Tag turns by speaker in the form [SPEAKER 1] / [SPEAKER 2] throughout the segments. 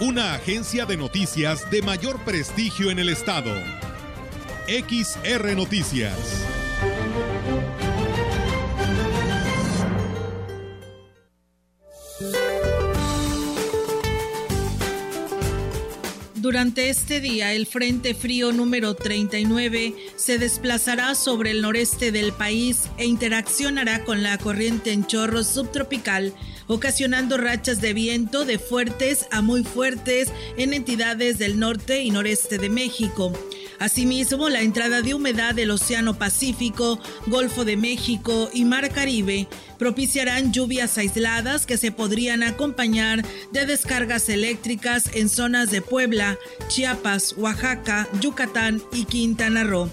[SPEAKER 1] Una agencia de noticias de mayor prestigio en el estado. XR Noticias.
[SPEAKER 2] Durante este día, el Frente Frío número 39 se desplazará sobre el noreste del país e interaccionará con la corriente en chorro subtropical, ocasionando rachas de viento de fuertes a muy fuertes en entidades del norte y noreste de México. Asimismo, la entrada de humedad del Océano Pacífico, Golfo de México y Mar Caribe propiciarán lluvias aisladas que se podrían acompañar de descargas eléctricas en zonas de Puebla, Chiapas, Oaxaca, Yucatán y Quintana Roo.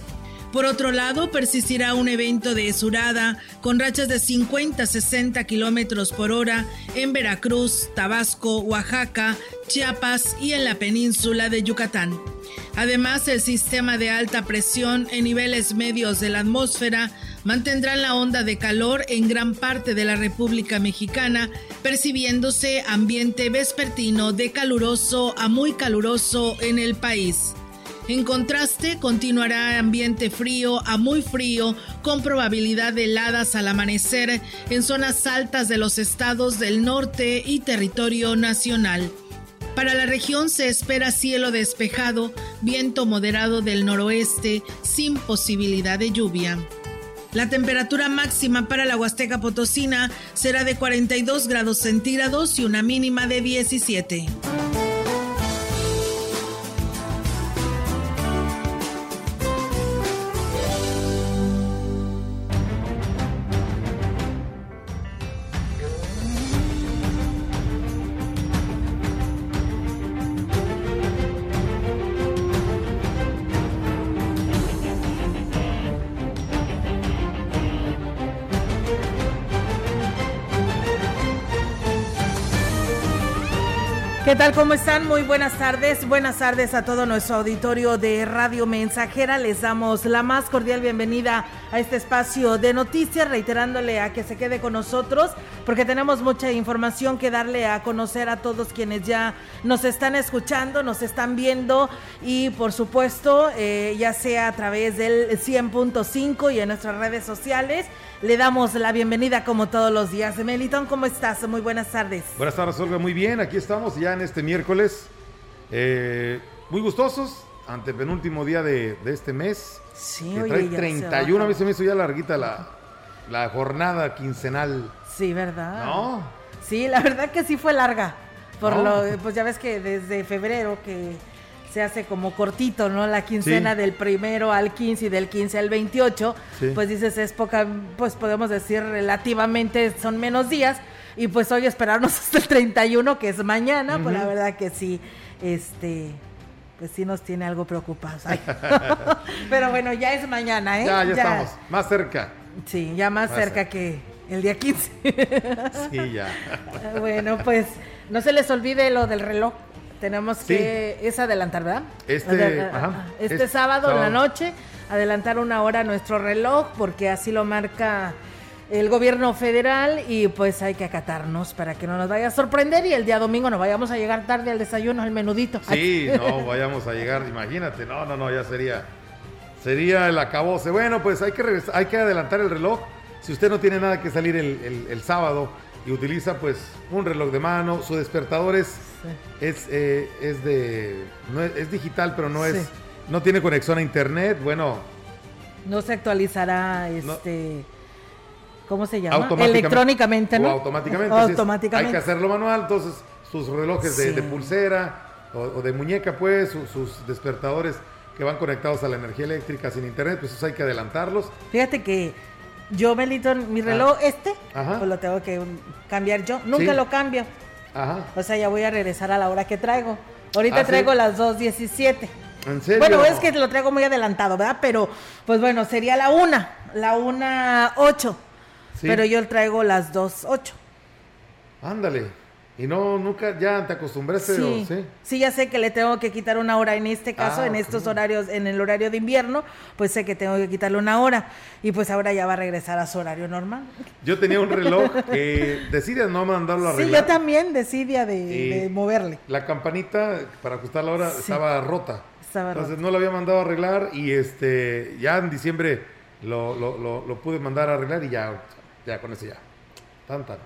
[SPEAKER 2] Por otro lado, persistirá un evento de esurada con rachas de 50 a 60 kilómetros por hora en Veracruz, Tabasco, Oaxaca, Chiapas y en la península de Yucatán. Además, el sistema de alta presión en niveles medios de la atmósfera mantendrá la onda de calor en gran parte de la República Mexicana, percibiéndose ambiente vespertino de caluroso a muy caluroso en el país. En contraste, continuará ambiente frío a muy frío, con probabilidad de heladas al amanecer en zonas altas de los estados del norte y territorio nacional. Para la región se espera cielo despejado, viento moderado del noroeste, sin posibilidad de lluvia. La temperatura máxima para la Huasteca Potosina será de 42 grados centígrados y una mínima de 17. Tal? ¿Cómo están? Muy buenas tardes. Buenas tardes a todo nuestro auditorio de Radio Mensajera. Les damos la más cordial bienvenida a este espacio de noticias, reiterándole a que se quede con nosotros porque tenemos mucha información que darle a conocer a todos quienes ya nos están escuchando, nos están viendo y por supuesto, eh, ya sea a través del 100.5 y en nuestras redes sociales. Le damos la bienvenida como todos los días. Melitón, ¿cómo estás? Muy buenas tardes.
[SPEAKER 3] Buenas tardes, Olga. Muy bien, aquí estamos ya en este miércoles. Eh, muy gustosos, ante penúltimo día de, este mes.
[SPEAKER 2] Sí,
[SPEAKER 3] que trae 31, a mí se me hizo ya larguita la, la jornada quincenal.
[SPEAKER 2] Sí, ¿verdad?
[SPEAKER 3] ¿No?
[SPEAKER 2] Sí, la verdad que sí fue larga. Por lo, pues ya ves que desde febrero que se hace como cortito, ¿no? La quincena del primero al 15 y del 15 al 28, pues dices es poca, pues podemos decir relativamente son menos días y pues hoy esperarnos hasta el 31 que es mañana, pues la verdad que sí, este, pues sí nos tiene algo preocupados. Pero bueno, ya es mañana, ¿eh?
[SPEAKER 3] Ya, ya, estamos, más cerca.
[SPEAKER 2] Sí, ya más, cerca, que el día 15.
[SPEAKER 3] sí, ya.
[SPEAKER 2] bueno, pues no se les olvide lo del reloj. Tenemos que, es adelantar, ¿verdad?
[SPEAKER 3] Este,
[SPEAKER 2] este sábado, en la noche, adelantar una hora nuestro reloj, porque así lo marca el gobierno federal y pues hay que acatarnos para que no nos vaya a sorprender y el día domingo no vayamos a llegar tarde al desayuno, al menudito.
[SPEAKER 3] Sí, no vayamos a llegar, imagínate, no, no, no, ya sería, sería el acabose. Bueno, pues hay que, hay que adelantar el reloj. Si usted no tiene nada que salir el, el sábado y utiliza pues un reloj de mano, su despertador es es, eh, es de. No es, digital, pero no es. No tiene conexión a internet. Bueno.
[SPEAKER 2] No se actualizará este. ¿Cómo se llama? Electrónicamente, ¿no?
[SPEAKER 3] automáticamente. automáticamente. hay que hacerlo manual. Entonces, sus relojes de, pulsera o, de muñeca, pues, sus despertadores que van conectados a la energía eléctrica sin internet, pues eso hay que adelantarlos.
[SPEAKER 2] Fíjate que yo, Melito, mi reloj ah. este, pues lo tengo que cambiar yo. Nunca lo cambio. Ajá. O sea, ya voy a regresar a la hora que traigo. Ahorita ¿Ah, traigo las 2.17. ¿En serio? Bueno, es que lo traigo muy adelantado, ¿verdad? Pero, pues bueno, sería la una, la una ocho. Pero yo traigo las dos ocho.
[SPEAKER 3] Ándale. Y no, nunca, ya te acostumbraste.
[SPEAKER 2] Sí, ¿sí? sí, ya sé que le tengo que quitar una hora en este caso, ah, en estos horarios, en el horario de invierno, pues sé que tengo que quitarle una hora. Y pues ahora ya va a regresar a su horario normal.
[SPEAKER 3] Yo tenía un reloj que decidía no mandarlo a arreglar.
[SPEAKER 2] Sí, yo también decidía de, moverle.
[SPEAKER 3] La campanita para ajustar la hora estaba rota. Estaba Entonces no lo había mandado a arreglar y este ya en diciembre lo, lo, lo, lo pude mandar a arreglar y ya, ya con eso ya.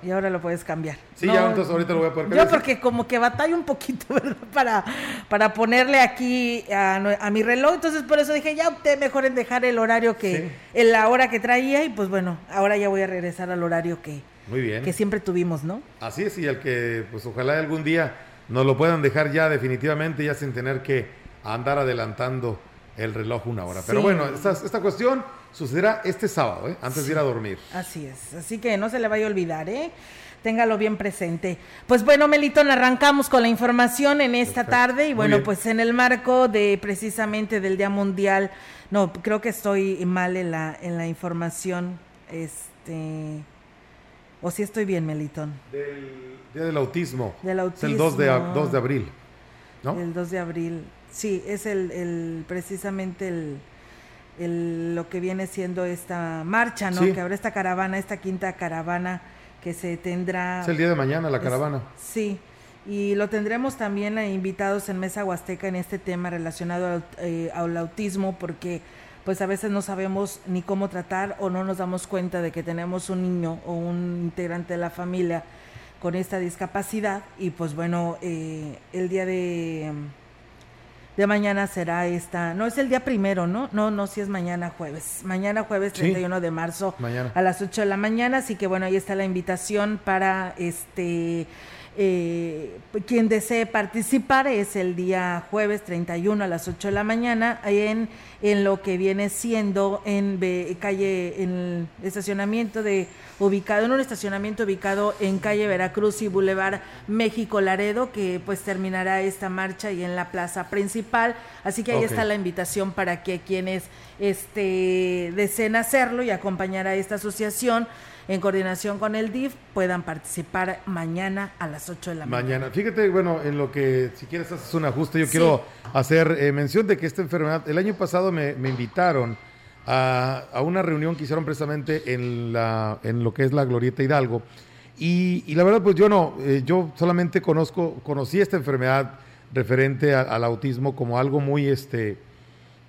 [SPEAKER 2] Y ahora lo puedes cambiar.
[SPEAKER 3] Sí, ya entonces ahorita lo voy a poder cambiar.
[SPEAKER 2] Yo porque como que batalla un poquito, ¿verdad? Para, para ponerle aquí a, mi reloj, entonces por eso dije, ya opté mejor en dejar el horario que, en la hora que traía y pues bueno, ahora ya voy a regresar al horario que,
[SPEAKER 3] Muy bien.
[SPEAKER 2] que siempre tuvimos, ¿no?
[SPEAKER 3] Así es, y al que pues ojalá algún día nos lo puedan dejar ya definitivamente, ya sin tener que andar adelantando el reloj una hora. Pero bueno, esta, esta cuestión sucederá este sábado, ¿eh? antes de ir a dormir.
[SPEAKER 2] Así es, así que no se le vaya a olvidar, ¿eh? Téngalo bien presente. Pues bueno, Melitón, arrancamos con la información en esta tarde y bueno, pues en el marco de precisamente del Día Mundial, no, creo que estoy mal en la, en la información, este, o si estoy bien, Melitón.
[SPEAKER 3] Del Día del Autismo.
[SPEAKER 2] Del autismo.
[SPEAKER 3] Es el 2 de, 2 de abril, ¿no?
[SPEAKER 2] El 2 de abril, sí, es el, el precisamente el el, lo que viene siendo esta marcha, ¿no? Que habrá esta caravana, esta quinta caravana que se tendrá.
[SPEAKER 3] Es el día de mañana la caravana.
[SPEAKER 2] sí, y lo tendremos también invitados en Mesa Huasteca en este tema relacionado al, eh, al, autismo, porque pues a veces no sabemos ni cómo tratar o no nos damos cuenta de que tenemos un niño o un integrante de la familia con esta discapacidad y pues bueno, eh, el día de de mañana será esta, no es el día primero, ¿no? No, no, si es mañana jueves. Mañana jueves 31 de marzo a las 8 de la mañana, así que bueno, ahí está la invitación para este eh, quien desee participar es el día jueves 31 a las 8 de la mañana en, en lo que viene siendo en calle, en el estacionamiento de ubicado, en un estacionamiento ubicado en calle Veracruz y Boulevard México Laredo, que pues terminará esta marcha y en la plaza principal. Así que ahí está la invitación para que quienes este, deseen hacerlo y acompañar a esta asociación en coordinación con el DIF, puedan participar mañana a las 8 de la
[SPEAKER 3] mañana. Mañana. Fíjate, bueno, en lo que, si quieres, haces un ajuste, yo quiero hacer eh, mención de que esta enfermedad, el año pasado me, invitaron a, una reunión que hicieron precisamente en, la, en lo que es la Glorieta Hidalgo. Y, la verdad, pues yo no, eh, yo solamente conozco, conocí esta enfermedad referente al autismo como algo muy, este,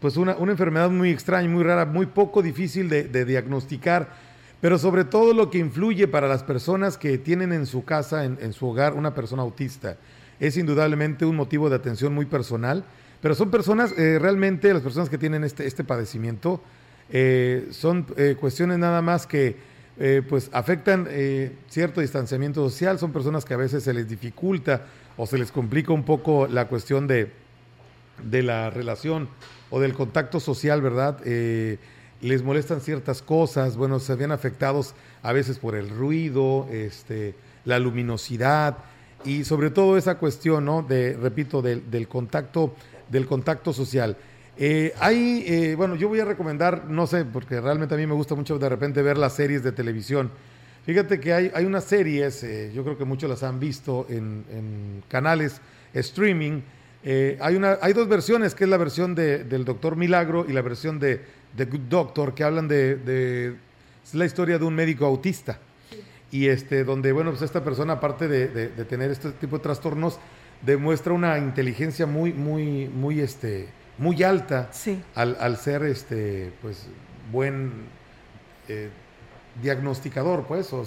[SPEAKER 3] pues una, una enfermedad muy extraña, muy rara, muy poco difícil de, de diagnosticar pero sobre todo lo que influye para las personas que tienen en su casa, en, su hogar, una persona autista, es indudablemente un motivo de atención muy personal, pero son personas, eh, realmente las personas que tienen este, este padecimiento, eh, son eh, cuestiones nada más que pues afectan cierto distanciamiento social, son personas que a veces se les dificulta o se les complica un poco la cuestión de, de la relación o del contacto social, ¿verdad? Les molestan ciertas cosas, bueno, se ven afectados a veces por el ruido, este, la luminosidad y sobre todo esa cuestión, ¿no? De, repito, del, contacto, del contacto social. Eh, hay, eh, bueno, yo voy a recomendar, no sé, porque realmente a mí me gusta mucho de repente ver las series de televisión. Fíjate que hay, hay unas series, eh, yo creo que muchos las han visto en, canales streaming. hay, una, hay dos versiones, que es la versión de, del Doctor Milagro y la versión de The Good Doctor, que hablan de, es la historia de un médico autista. Y este, donde, bueno, pues esta persona, aparte de, tener este tipo de trastornos, demuestra una inteligencia muy, muy, muy, este, muy alta al, ser, este, pues, buen eh, diagnosticador, pues, o,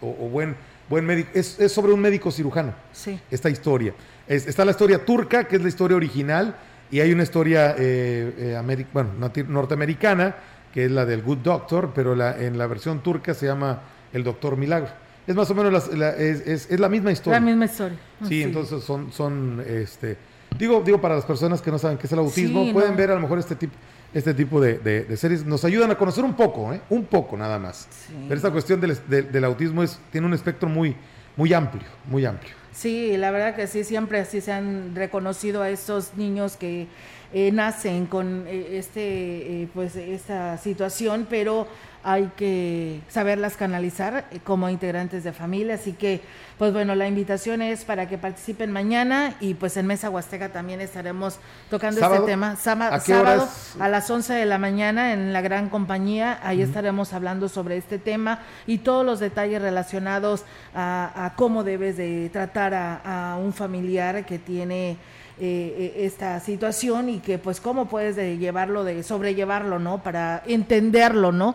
[SPEAKER 3] o, buen, buen médico. Es, sobre un médico cirujano,
[SPEAKER 2] sí.
[SPEAKER 3] esta historia. está la historia turca, que es la historia original, y hay una historia eh, eh bueno, norteamericana, que es la del Good Doctor, pero la, en la versión turca se llama El Doctor Milagro. Es más o menos la, es, es, la misma historia.
[SPEAKER 2] La misma historia.
[SPEAKER 3] Sí, entonces son, son este, digo, digo para las personas que no saben qué es el autismo, pueden ver a lo mejor este tipo, este tipo de, de, series. Nos ayudan a conocer un poco, ¿eh? un poco nada más. Pero esta cuestión del, del, autismo es, tiene un espectro muy, muy amplio, muy amplio.
[SPEAKER 2] Sí, la verdad que sí, siempre así se han reconocido a estos niños que eh, nacen con eh, este, eh, pues, esta situación, pero hay que saberlas canalizar como integrantes de familia. Así que, pues bueno, la invitación es para que participen mañana y pues en Mesa Huasteca también estaremos tocando este tema. sábado a las 11 de la mañana en la gran compañía, ahí estaremos hablando sobre este tema y todos los detalles relacionados a, cómo debes de tratar a un familiar que tiene eh, eh, esta situación y que pues cómo puedes de llevarlo, de sobrellevarlo, ¿no? Para entenderlo, ¿no?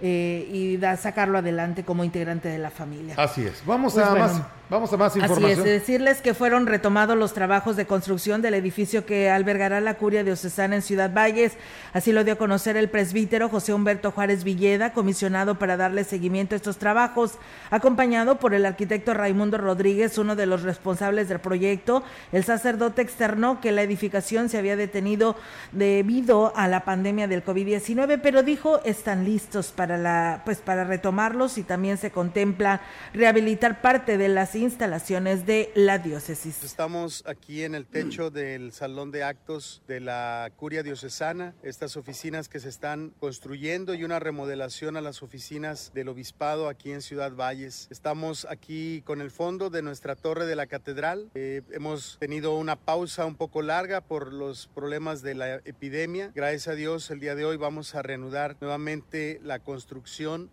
[SPEAKER 2] Eh, y da, sacarlo adelante como integrante de la familia.
[SPEAKER 3] Así es. Vamos pues a más Vamos a más información.
[SPEAKER 2] Así es, decirles que fueron retomados los trabajos de construcción del edificio que albergará la curia diocesana en Ciudad Valles. Así lo dio a conocer el presbítero José Humberto Juárez Villeda, comisionado para darle seguimiento a estos trabajos, acompañado por el arquitecto Raimundo Rodríguez, uno de los responsables del proyecto. El sacerdote externó que la edificación se había detenido debido a la pandemia del COVID-19, pero dijo están listos para la pues para retomarlos y también se contempla rehabilitar parte de las instalaciones de la diócesis.
[SPEAKER 4] Estamos aquí en el techo del salón de actos de la curia diocesana, estas oficinas que se están construyendo y una remodelación a las oficinas del obispado aquí en Ciudad Valles. Estamos aquí con el fondo de nuestra torre de la catedral. Eh, hemos tenido una pausa un poco larga por los problemas de la epidemia. Gracias a Dios el día de hoy vamos a reanudar nuevamente la construcción.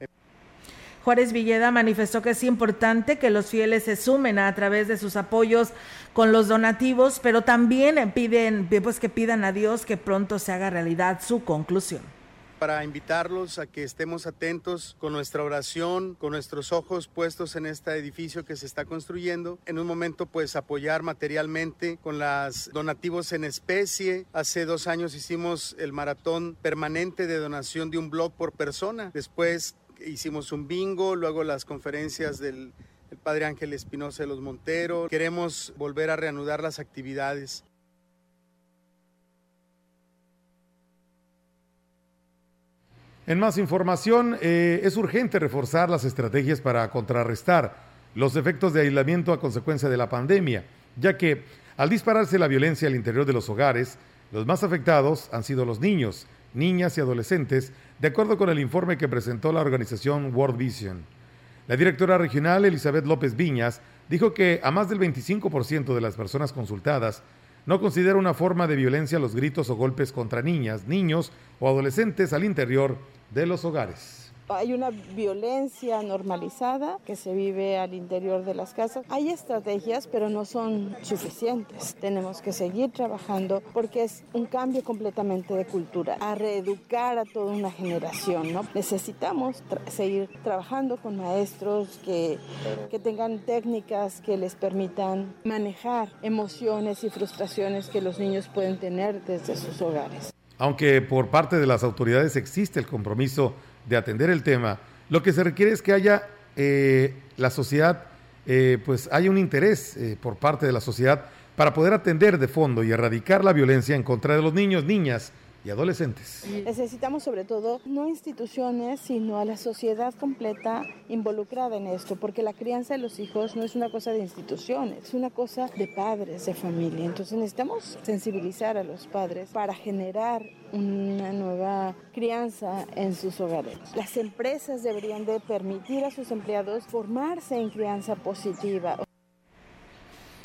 [SPEAKER 2] Juárez Villeda manifestó que es importante que los fieles se sumen a, través de sus apoyos con los donativos, pero también piden pues que pidan a Dios que pronto se haga realidad su conclusión
[SPEAKER 4] para invitarlos a que estemos atentos con nuestra oración, con nuestros ojos puestos en este edificio que se está construyendo. En un momento, pues apoyar materialmente con los donativos en especie. Hace dos años hicimos el maratón permanente de donación de un blog por persona. Después hicimos un bingo, luego las conferencias del padre Ángel Espinosa de los Monteros. Queremos volver a reanudar las actividades.
[SPEAKER 3] En más información, eh, es urgente reforzar las estrategias para contrarrestar los efectos de aislamiento a consecuencia de la pandemia, ya que al dispararse la violencia al interior de los hogares, los más afectados han sido los niños, niñas y adolescentes, de acuerdo con el informe que presentó la organización World Vision. La directora regional Elizabeth López Viñas dijo que a más del 25% de las personas consultadas no considera una forma de violencia los gritos o golpes contra niñas, niños o adolescentes al interior de los hogares.
[SPEAKER 5] Hay una violencia normalizada que se vive al interior de las casas. Hay estrategias, pero no son suficientes. Tenemos que seguir trabajando porque es un cambio completamente de cultura, a reeducar a toda una generación. ¿no? Necesitamos seguir trabajando con maestros que, que tengan técnicas que les permitan manejar emociones y frustraciones que los niños pueden tener desde sus hogares.
[SPEAKER 3] Aunque por parte de las autoridades existe el compromiso de atender el tema, lo que se requiere es que haya eh, la sociedad, eh, pues haya un interés eh, por parte de la sociedad para poder atender de fondo y erradicar la violencia en contra de los niños, niñas y adolescentes.
[SPEAKER 5] Necesitamos sobre todo no instituciones, sino a la sociedad completa involucrada en esto, porque la crianza de los hijos no es una cosa de instituciones, es una cosa de padres, de familia. Entonces necesitamos sensibilizar a los padres para generar una nueva crianza en sus hogares. Las empresas deberían de permitir a sus empleados formarse en crianza positiva.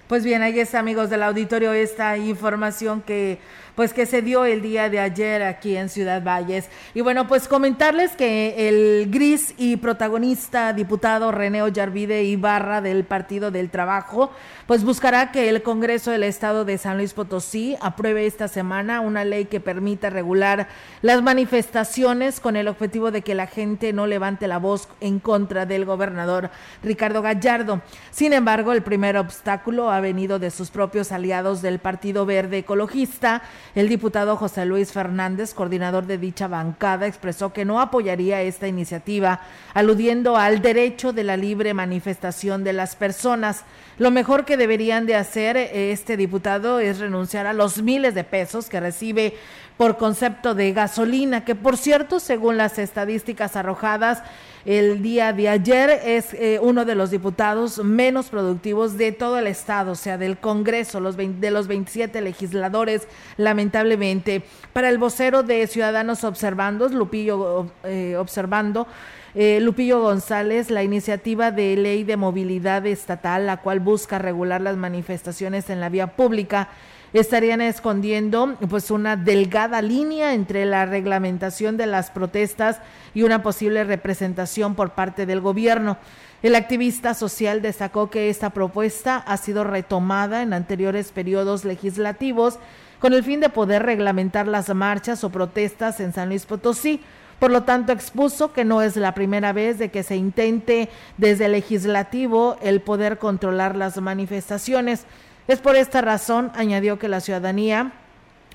[SPEAKER 2] Pues bien, ahí está, amigos del auditorio, esta información que pues que se dio el día de ayer aquí en Ciudad Valles. Y bueno, pues comentarles que el gris y protagonista diputado René Ollarvide Ibarra del Partido del Trabajo, pues buscará que el Congreso del Estado de San Luis Potosí apruebe esta semana una ley que permita regular las manifestaciones con el objetivo de que la gente no levante la voz en contra del gobernador Ricardo Gallardo. Sin embargo, el primer obstáculo ha venido de sus propios aliados del Partido Verde Ecologista, el diputado José Luis Fernández, coordinador de dicha bancada, expresó que no apoyaría esta iniciativa, aludiendo al derecho de la libre manifestación de las personas. Lo mejor que deberían de hacer este diputado es renunciar a los miles de pesos que recibe por concepto de gasolina, que por cierto, según las estadísticas arrojadas, el día de ayer. Es eh, uno de los diputados menos productivos de todo el estado, o sea, del Congreso, los de los 27 legisladores, lamentablemente. Para el vocero de Ciudadanos Observando, Lupillo eh, Observando, eh, Lupillo González, la iniciativa de ley de movilidad estatal, la cual busca regular las manifestaciones en la vía pública, estarían escondiendo pues una delgada línea entre la reglamentación de las protestas y una posible representación por parte del gobierno. El activista social destacó que esta propuesta ha sido retomada en anteriores periodos legislativos con el fin de poder reglamentar las marchas o protestas en San Luis Potosí. Por lo tanto, expuso que no es la primera vez de que se intente desde el legislativo el poder controlar las manifestaciones. Es por esta razón, añadió que la ciudadanía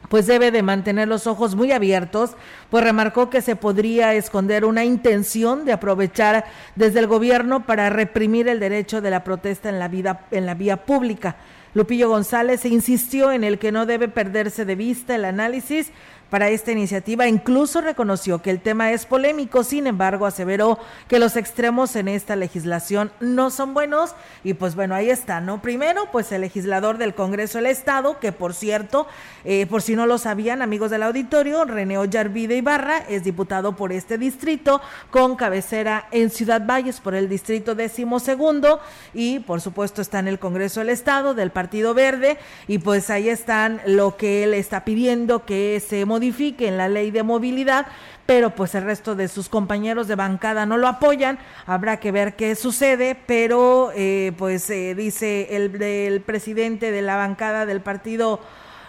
[SPEAKER 2] pues debe de mantener los ojos muy abiertos, pues remarcó que se podría esconder una intención de aprovechar desde el gobierno para reprimir el derecho de la protesta en la vida en la vía pública. Lupillo González insistió en el que no debe perderse de vista el análisis para esta iniciativa. Incluso reconoció que el tema es polémico, sin embargo, aseveró que los extremos en esta legislación no son buenos. Y pues bueno, ahí está, ¿no? Primero, pues el legislador del Congreso del Estado, que por cierto, eh, por si no lo sabían, amigos del auditorio, René Ollarvide Ibarra es diputado por este distrito, con cabecera en Ciudad Valles por el distrito décimo segundo, y por supuesto está en el Congreso del Estado del Partido Verde, y pues ahí están lo que él está pidiendo que se modifique la ley de movilidad, pero pues el resto de sus compañeros de bancada no lo apoyan. Habrá que ver qué sucede, pero eh, pues eh, dice el presidente de la bancada del partido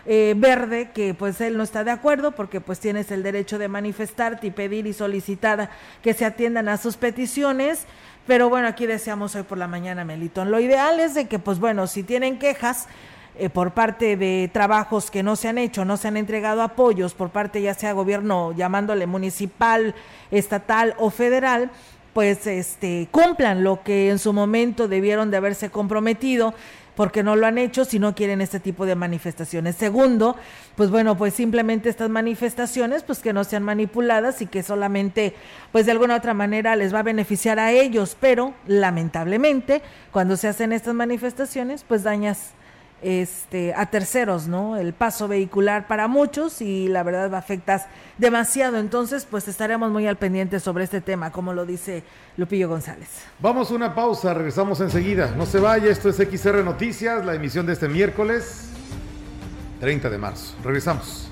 [SPEAKER 2] eh, verde que pues él no está de acuerdo porque pues tienes el derecho de manifestarte y pedir y solicitar que se atiendan a sus peticiones. Pero bueno, aquí deseamos hoy por la mañana, Melitón. Lo ideal es de que, pues bueno, si tienen quejas, eh, por parte de trabajos que no se han hecho, no se han entregado apoyos por parte ya sea gobierno llamándole municipal, estatal o federal, pues este cumplan lo que en su momento debieron de haberse comprometido porque no lo han hecho si no quieren este tipo de manifestaciones. Segundo, pues bueno, pues simplemente estas manifestaciones, pues que no sean manipuladas y que solamente, pues de alguna otra manera les va a beneficiar a ellos, pero lamentablemente cuando se hacen estas manifestaciones, pues dañas este, a terceros, ¿no? El paso vehicular para muchos y la verdad afectas demasiado. Entonces, pues estaremos muy al pendiente sobre este tema, como lo dice Lupillo González.
[SPEAKER 3] Vamos a una pausa, regresamos enseguida. No se vaya, esto es XR Noticias, la emisión de este miércoles 30 de marzo. Regresamos.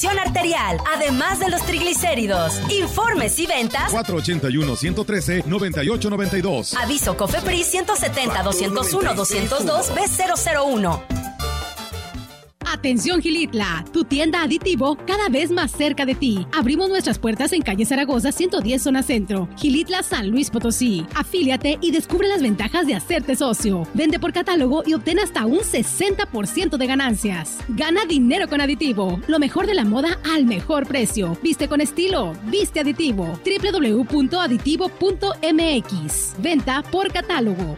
[SPEAKER 6] arterial, además de los triglicéridos. Informes y ventas
[SPEAKER 7] 481-113-9892.
[SPEAKER 6] Aviso COFEPRIS 170-201-202 B001.
[SPEAKER 8] Atención Gilitla, tu tienda aditivo cada vez más cerca de ti. Abrimos nuestras puertas en calle Zaragoza 110 zona centro, Gilitla San Luis Potosí. Afíliate y descubre las ventajas de hacerte socio. Vende por catálogo y obtén hasta un 60% de ganancias. Gana dinero con aditivo, lo mejor de la moda al mejor precio. Viste con estilo, viste aditivo. www.aditivo.mx. Venta por catálogo.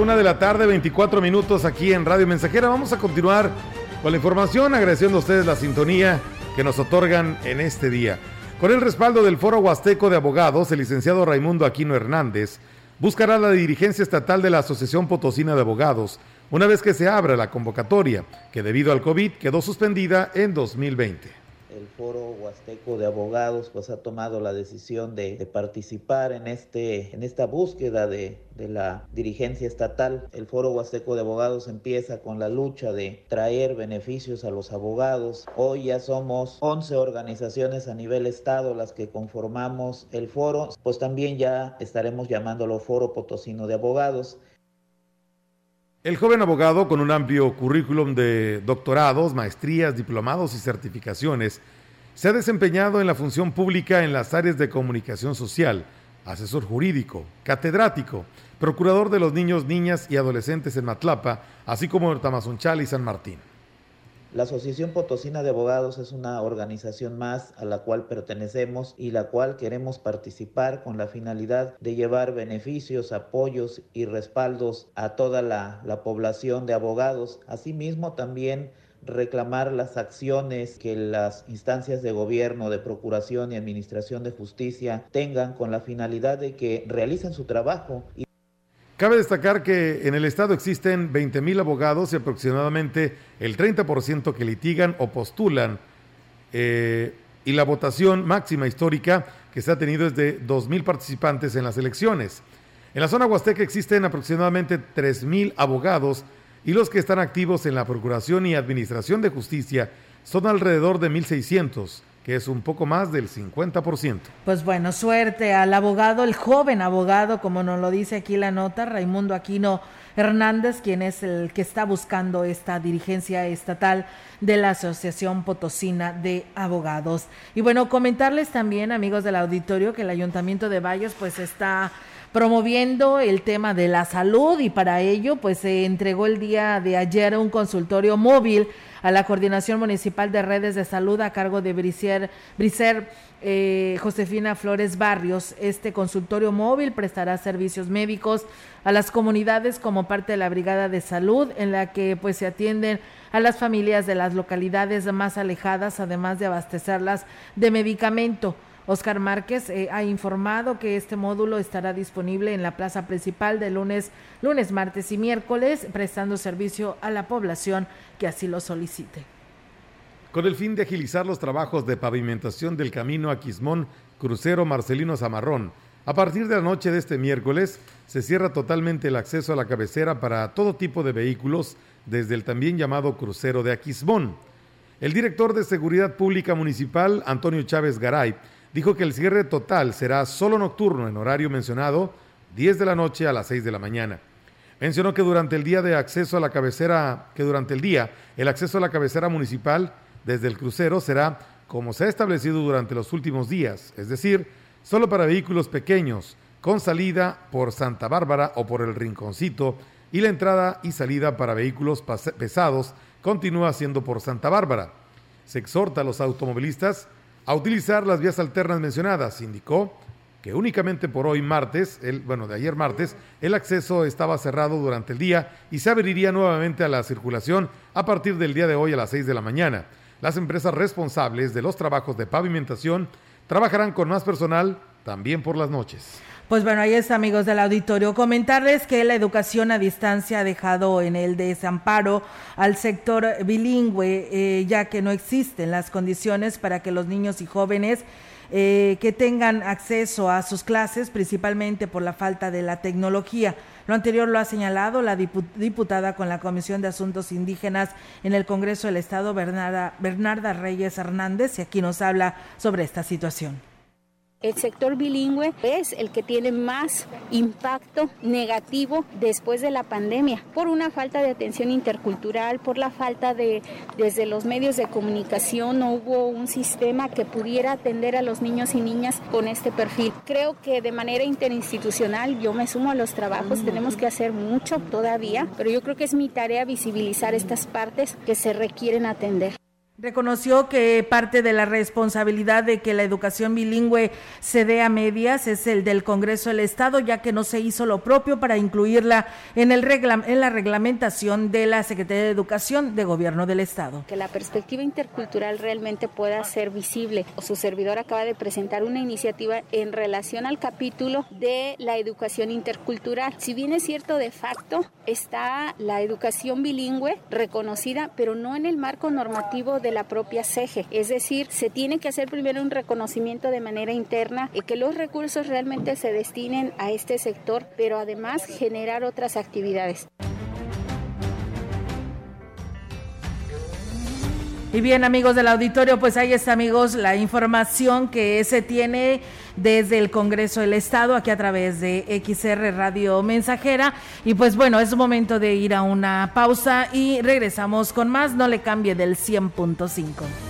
[SPEAKER 3] Una de la tarde, 24 minutos aquí en Radio Mensajera. Vamos a continuar con la información, agradeciendo a ustedes la sintonía que nos otorgan en este día. Con el respaldo del Foro Huasteco de Abogados, el licenciado Raimundo Aquino Hernández buscará la dirigencia estatal de la Asociación Potosina de Abogados una vez que se abra la convocatoria, que debido al COVID quedó suspendida en 2020
[SPEAKER 9] el Foro Huasteco de Abogados pues ha tomado la decisión de, participar en, este, en esta búsqueda de, de, la dirigencia estatal. El Foro Huasteco de Abogados empieza con la lucha de traer beneficios a los abogados. Hoy ya somos 11 organizaciones a nivel estado las que conformamos el foro, pues también ya estaremos llamándolo Foro Potosino de Abogados.
[SPEAKER 3] El joven abogado, con un amplio currículum de doctorados, maestrías, diplomados y certificaciones, se ha desempeñado en la función pública en las áreas de comunicación social, asesor jurídico, catedrático, procurador de los niños, niñas y adolescentes en Matlapa, así como en Tamazunchal y San Martín.
[SPEAKER 9] La Asociación Potosina de Abogados es una organización más a la cual pertenecemos y la cual queremos participar con la finalidad de llevar beneficios, apoyos y respaldos a toda la, la población de abogados. Asimismo, también reclamar las acciones que las instancias de gobierno, de procuración y administración de justicia tengan con la finalidad de que realicen su trabajo. Y
[SPEAKER 3] Cabe destacar que en el estado existen 20.000 abogados y aproximadamente el 30% que litigan o postulan eh, y la votación máxima histórica que se ha tenido es de 2.000 participantes en las elecciones. En la zona huasteca existen aproximadamente 3.000 abogados y los que están activos en la Procuración y Administración de Justicia son alrededor de 1.600 que es un poco más del 50%.
[SPEAKER 2] Pues bueno, suerte al abogado, el joven abogado, como nos lo dice aquí la nota, Raimundo Aquino Hernández, quien es el que está buscando esta dirigencia estatal de la Asociación Potosina de Abogados. Y bueno, comentarles también, amigos del auditorio, que el Ayuntamiento de Valles pues está promoviendo el tema de la salud y para ello pues se entregó el día de ayer un consultorio móvil a la Coordinación Municipal de Redes de Salud a cargo de Bricer, eh, Josefina Flores Barrios. Este consultorio móvil prestará servicios médicos a las comunidades como parte de la Brigada de Salud, en la que pues se atienden a las familias de las localidades más alejadas, además de abastecerlas de medicamento. Oscar Márquez eh, ha informado que este módulo estará disponible en la plaza principal de lunes, lunes, martes y miércoles, prestando servicio a la población que así lo solicite.
[SPEAKER 3] Con el fin de agilizar los trabajos de pavimentación del camino a Quismón, crucero Marcelino Zamarrón, a partir de la noche de este miércoles se cierra totalmente el acceso a la cabecera para todo tipo de vehículos desde el también llamado crucero de Aquismón. El director de Seguridad Pública Municipal, Antonio Chávez Garay, dijo que el cierre total será solo nocturno en horario mencionado, 10 de la noche a las 6 de la mañana. Mencionó que durante el día de acceso a la cabecera, que durante el día el acceso a la cabecera municipal desde el crucero será como se ha establecido durante los últimos días, es decir, solo para vehículos pequeños, con salida por Santa Bárbara o por el Rinconcito, y la entrada y salida para vehículos pesados continúa siendo por Santa Bárbara. Se exhorta a los automovilistas a utilizar las vías alternas mencionadas, indicó,
[SPEAKER 10] que únicamente por hoy martes, el, bueno, de ayer martes, el acceso estaba cerrado durante el día y se abriría nuevamente a la circulación a partir del día de hoy a las 6 de la mañana. Las empresas responsables de los trabajos de pavimentación trabajarán con más personal también por las noches.
[SPEAKER 2] Pues bueno, ahí está, amigos del auditorio. Comentarles que la educación a distancia ha dejado en el desamparo al sector bilingüe, eh, ya que no existen las condiciones para que los niños y jóvenes eh, que tengan acceso a sus clases, principalmente por la falta de la tecnología. Lo anterior lo ha señalado la diputada con la Comisión de Asuntos Indígenas en el Congreso del Estado, Bernarda, Bernarda Reyes Hernández, y aquí nos habla sobre esta situación.
[SPEAKER 11] El sector bilingüe es el que tiene más impacto negativo después de la pandemia, por una falta de atención intercultural, por la falta de, desde los medios de comunicación, no hubo un sistema que pudiera atender a los niños y niñas con este perfil. Creo que de manera interinstitucional yo me sumo a los trabajos, tenemos que hacer mucho todavía, pero yo creo que es mi tarea visibilizar estas partes que se requieren atender.
[SPEAKER 2] Reconoció que parte de la responsabilidad de que la educación bilingüe se dé a medias es el del Congreso del Estado, ya que no se hizo lo propio para incluirla en, el en la reglamentación de la Secretaría de Educación de Gobierno del Estado.
[SPEAKER 11] Que la perspectiva intercultural realmente pueda ser visible. Su servidor acaba de presentar una iniciativa en relación al capítulo de la educación intercultural. Si bien es cierto, de facto está la educación bilingüe reconocida, pero no en el marco normativo de la propia CEGE. Es decir, se tiene que hacer primero un reconocimiento de manera interna y que los recursos realmente se destinen a este sector, pero además generar otras actividades.
[SPEAKER 2] Y bien, amigos del auditorio, pues ahí está, amigos, la información que se tiene desde el Congreso del Estado, aquí a través de XR Radio Mensajera. Y pues bueno, es momento de ir a una pausa y regresamos con más. No le cambie del 100.5.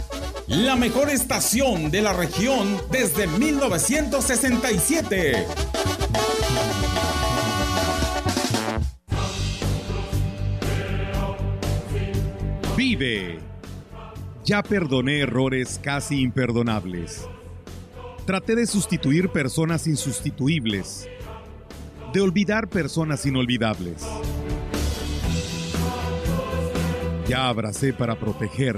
[SPEAKER 12] la mejor estación de la región desde 1967.
[SPEAKER 3] Vive. Ya perdoné errores casi imperdonables. Traté de sustituir personas insustituibles, de olvidar personas inolvidables. Ya abracé para proteger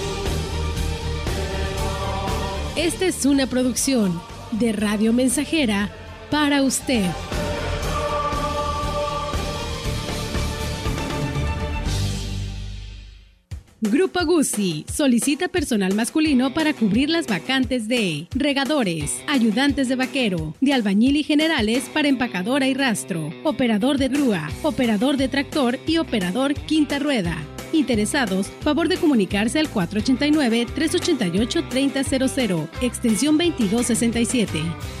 [SPEAKER 8] Esta es una producción de Radio Mensajera para usted. Grupo Guzzi solicita personal masculino para cubrir las vacantes de regadores, ayudantes de vaquero, de albañil y generales para empacadora y rastro, operador de grúa, operador de tractor y operador quinta rueda. Interesados, favor de comunicarse al 489-388-3000, extensión 2267.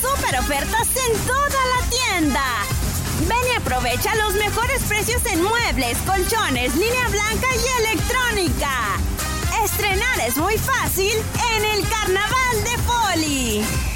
[SPEAKER 13] super ofertas en toda la tienda. Ven y aprovecha los mejores precios en muebles, colchones, línea blanca y electrónica. Estrenar es muy fácil en el carnaval de Foli.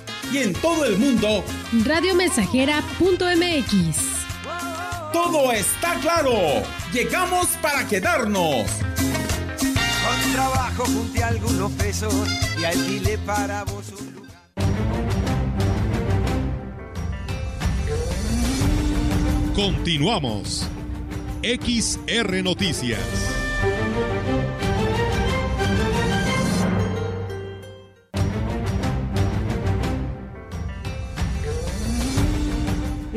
[SPEAKER 12] Y en todo el mundo,
[SPEAKER 8] Radiomensajera.mx.
[SPEAKER 12] todo está claro. Llegamos para quedarnos.
[SPEAKER 14] Con trabajo junté algunos pesos y alquilé para vos un lugar.
[SPEAKER 7] Continuamos. XR Noticias.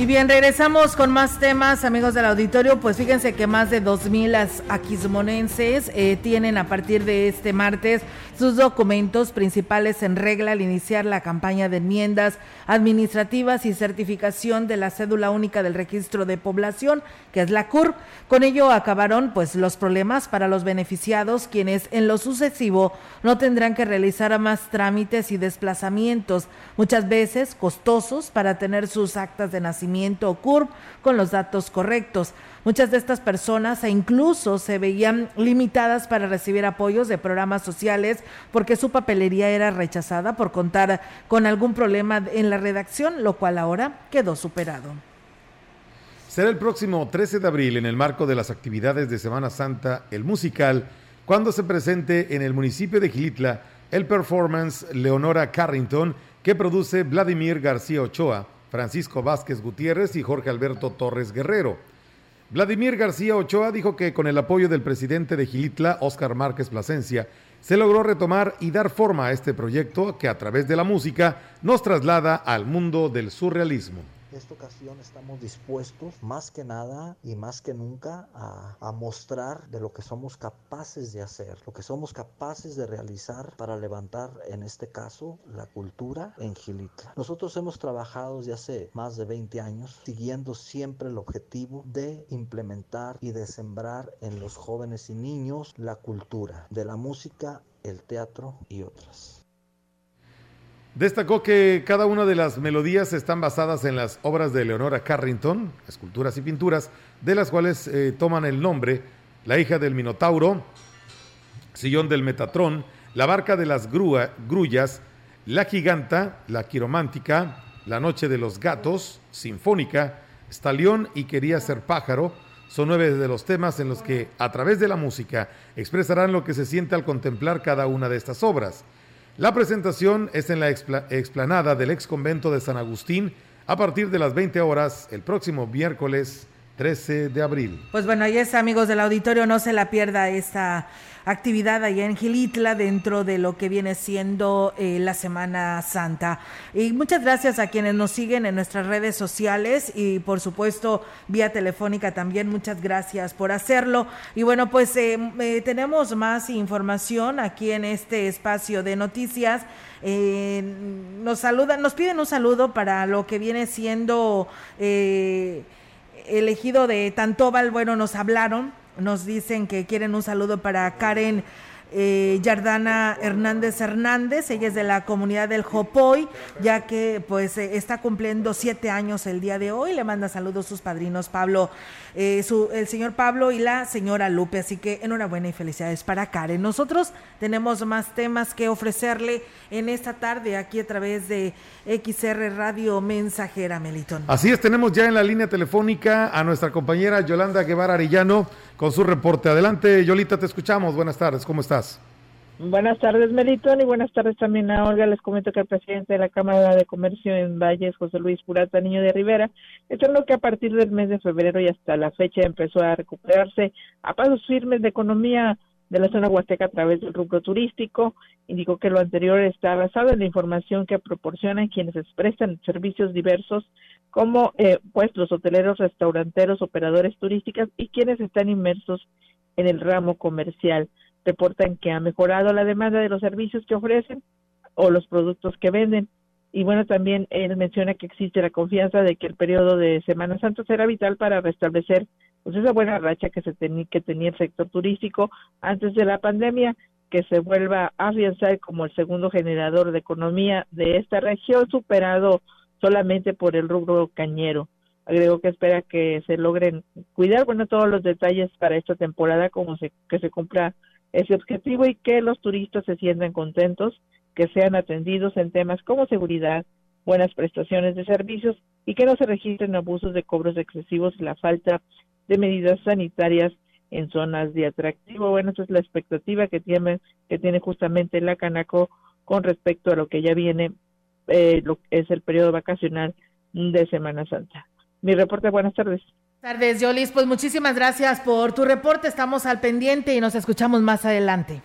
[SPEAKER 2] Y bien, regresamos con más temas, amigos del auditorio. Pues fíjense que más de 2.000 aquismonenses eh, tienen a partir de este martes sus documentos principales en regla al iniciar la campaña de enmiendas administrativas y certificación de la cédula única del registro de población, que es la CUR. Con ello acabaron pues los problemas para los beneficiados, quienes en lo sucesivo no tendrán que realizar más trámites y desplazamientos, muchas veces costosos para tener sus actas de nacimiento o CURP con los datos correctos. Muchas de estas personas e incluso se veían limitadas para recibir apoyos de programas sociales porque su papelería era rechazada por contar con algún problema en la redacción, lo cual ahora quedó superado.
[SPEAKER 3] Será el próximo 13 de abril, en el marco de las actividades de Semana Santa, el musical, cuando se presente en el municipio de Gilitla el performance Leonora Carrington que produce Vladimir García Ochoa, Francisco Vázquez Gutiérrez y Jorge Alberto Torres Guerrero. Vladimir García Ochoa dijo que con el apoyo del presidente de Gilitla, Óscar Márquez Plasencia, se logró retomar y dar forma a este proyecto que a través de la música nos traslada al mundo del surrealismo
[SPEAKER 15] esta ocasión estamos dispuestos más que nada y más que nunca a, mostrar de lo que somos capaces de hacer, lo que somos capaces de realizar para levantar en este caso la cultura en Gilitla. Nosotros hemos trabajado desde hace más de 20 años siguiendo siempre el objetivo de implementar y de sembrar en los jóvenes y niños la cultura de la música, el teatro y otras.
[SPEAKER 3] Destacó que cada una de las melodías están basadas en las obras de Leonora Carrington, esculturas y pinturas, de las cuales eh, toman el nombre La hija del Minotauro, Sillón del Metatrón, La barca de las grullas, La giganta, La quiromántica, La noche de los gatos, Sinfónica, Stalión y Quería ser pájaro, son nueve de los temas en los que, a través de la música, expresarán lo que se siente al contemplar cada una de estas obras. La presentación es en la explanada del ex convento de San Agustín a partir de las 20 horas el próximo miércoles 13 de abril.
[SPEAKER 2] Pues bueno, ahí está, amigos del auditorio, no se la pierda esta actividad allá en Gilitla dentro de lo que viene siendo eh, la Semana Santa. Y muchas gracias a quienes nos siguen en nuestras redes sociales y por supuesto vía telefónica también. Muchas gracias por hacerlo. Y bueno, pues eh, eh, tenemos más información aquí en este espacio de noticias. nos saludan, nos piden un saludo para lo que viene siendo elegido de Tantóbal. Bueno, nos hablaron nos dicen que quieren un saludo para Karen eh, Yardana Hernández Hernández, ella es de la comunidad del Jopoy, ya que pues eh, está cumpliendo siete años el día de hoy, le manda saludos sus padrinos Pablo, eh, su, el señor Pablo y la señora Lupe, así que enhorabuena y felicidades para Karen. Nosotros tenemos más temas que ofrecerle en esta tarde aquí a través de XR Radio Mensajera Melitón.
[SPEAKER 3] Así es, tenemos ya en la línea telefónica a nuestra compañera Yolanda Guevara Arillano con su reporte. Adelante, Yolita, te escuchamos. Buenas tardes, ¿cómo estás?
[SPEAKER 16] Buenas tardes, Melitón, y buenas tardes también a Olga. Les comento que el presidente de la Cámara de Comercio en Valles, José Luis Purata Niño de Rivera, lo que a partir del mes de febrero y hasta la fecha empezó a recuperarse a pasos firmes de economía de la zona huasteca a través del rubro turístico. Indicó que lo anterior está basado en la información que proporcionan quienes prestan servicios diversos como eh, pues los hoteleros, restauranteros, operadores turísticos y quienes están inmersos en el ramo comercial. Reportan que ha mejorado la demanda de los servicios que ofrecen o los productos que venden. Y bueno, también él menciona que existe la confianza de que el periodo de Semana Santa será vital para restablecer pues esa buena racha que se tenía que tenía el sector turístico antes de la pandemia que se vuelva a afianzar como el segundo generador de economía de esta región superado solamente por el rubro cañero. Agregó que espera que se logren cuidar, bueno, todos los detalles para esta temporada, como se, que se cumpla ese objetivo y que los turistas se sientan contentos, que sean atendidos en temas como seguridad, buenas prestaciones de servicios y que no se registren abusos de cobros excesivos y la falta de medidas sanitarias en zonas de atractivo. Bueno, esa es la expectativa que tiene, que justamente la Canaco con respecto a lo que ya viene eh, lo es el periodo vacacional de Semana Santa. Mi reporte, buenas tardes.
[SPEAKER 2] Buenas tardes, Yolis. Pues muchísimas gracias por tu reporte. Estamos al pendiente y nos escuchamos más adelante.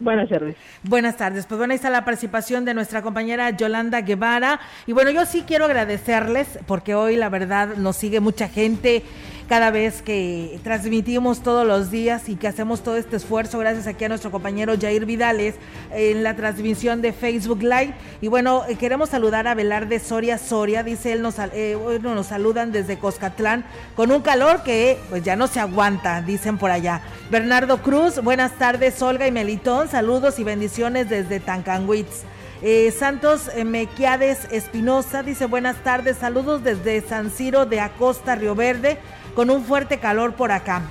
[SPEAKER 16] Buenas tardes.
[SPEAKER 2] Buenas tardes. Pues bueno, ahí está la participación de nuestra compañera Yolanda Guevara. Y bueno, yo sí quiero agradecerles porque hoy la verdad nos sigue mucha gente cada vez que transmitimos todos los días y que hacemos todo este esfuerzo, gracias aquí a nuestro compañero Jair Vidales en la transmisión de Facebook Live. Y bueno, eh, queremos saludar a Velarde Soria Soria, dice él, nos, eh, nos saludan desde Coscatlán con un calor que pues ya no se aguanta, dicen por allá. Bernardo Cruz, buenas tardes, Olga y Melitón, saludos y bendiciones desde Tancanwitz. Eh, Santos Mequiades Espinosa dice buenas tardes, saludos desde San Ciro de Acosta, Río Verde con un fuerte calor por acá.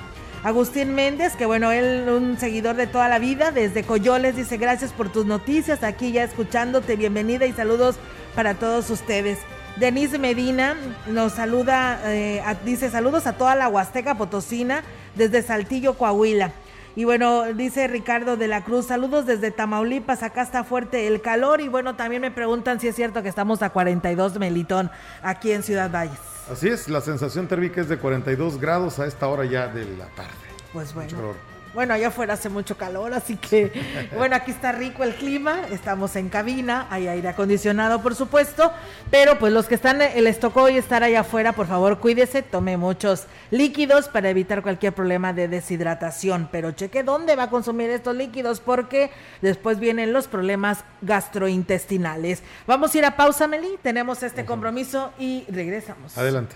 [SPEAKER 2] Agustín Méndez, que bueno, él un seguidor de toda la vida, desde Coyoles, dice gracias por tus noticias, aquí ya escuchándote, bienvenida y saludos para todos ustedes. Denise Medina nos saluda, eh, dice saludos a toda la Huasteca Potosina desde Saltillo, Coahuila. Y bueno, dice Ricardo de la Cruz, saludos desde Tamaulipas, acá está fuerte el calor y bueno, también me preguntan si es cierto que estamos a 42 melitón aquí en Ciudad Valles.
[SPEAKER 3] Así es, la sensación térmica es de 42 grados a esta hora ya de la tarde.
[SPEAKER 2] Pues bueno. Bueno, allá afuera hace mucho calor, así que bueno, aquí está rico el clima, estamos en cabina, hay aire acondicionado, por supuesto, pero pues los que están, les tocó hoy estar allá afuera, por favor, cuídese, tome muchos líquidos para evitar cualquier problema de deshidratación, pero cheque dónde va a consumir estos líquidos porque después vienen los problemas gastrointestinales. Vamos a ir a pausa, Meli, tenemos este compromiso y regresamos.
[SPEAKER 3] Adelante.